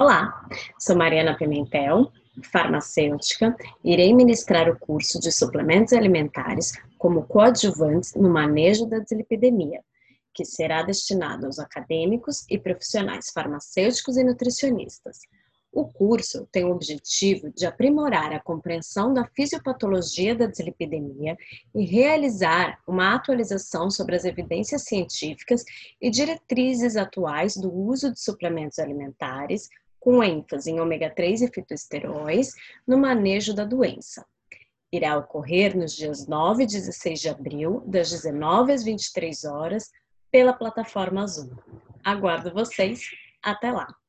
Olá, sou Mariana Pimentel, farmacêutica. Irei ministrar o curso de suplementos alimentares como coadjuvantes no manejo da dislipidemia, que será destinado aos acadêmicos e profissionais farmacêuticos e nutricionistas. O curso tem o objetivo de aprimorar a compreensão da fisiopatologia da dislipidemia e realizar uma atualização sobre as evidências científicas e diretrizes atuais do uso de suplementos alimentares com ênfase em ômega 3 e fitoesteróis, no manejo da doença. Irá ocorrer nos dias 9 e 16 de abril, das 19 às 23 horas, pela plataforma Zoom. Aguardo vocês. Até lá!